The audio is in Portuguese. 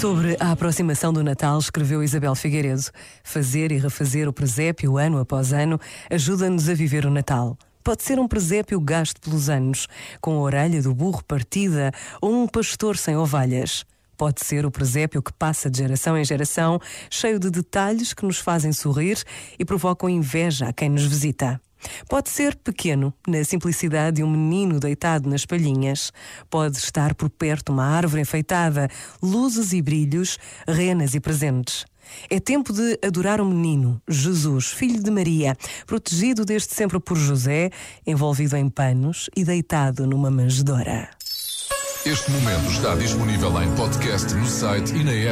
Sobre a aproximação do Natal, escreveu Isabel Figueiredo. Fazer e refazer o presépio ano após ano ajuda-nos a viver o Natal. Pode ser um presépio gasto pelos anos, com a orelha do burro partida ou um pastor sem ovelhas. Pode ser o presépio que passa de geração em geração, cheio de detalhes que nos fazem sorrir e provocam inveja a quem nos visita. Pode ser pequeno, na simplicidade de um menino deitado nas palhinhas. Pode estar por perto uma árvore enfeitada, luzes e brilhos, renas e presentes. É tempo de adorar o menino, Jesus, filho de Maria, protegido desde sempre por José, envolvido em panos e deitado numa manjedoura. Este momento está disponível em podcast no site e na app.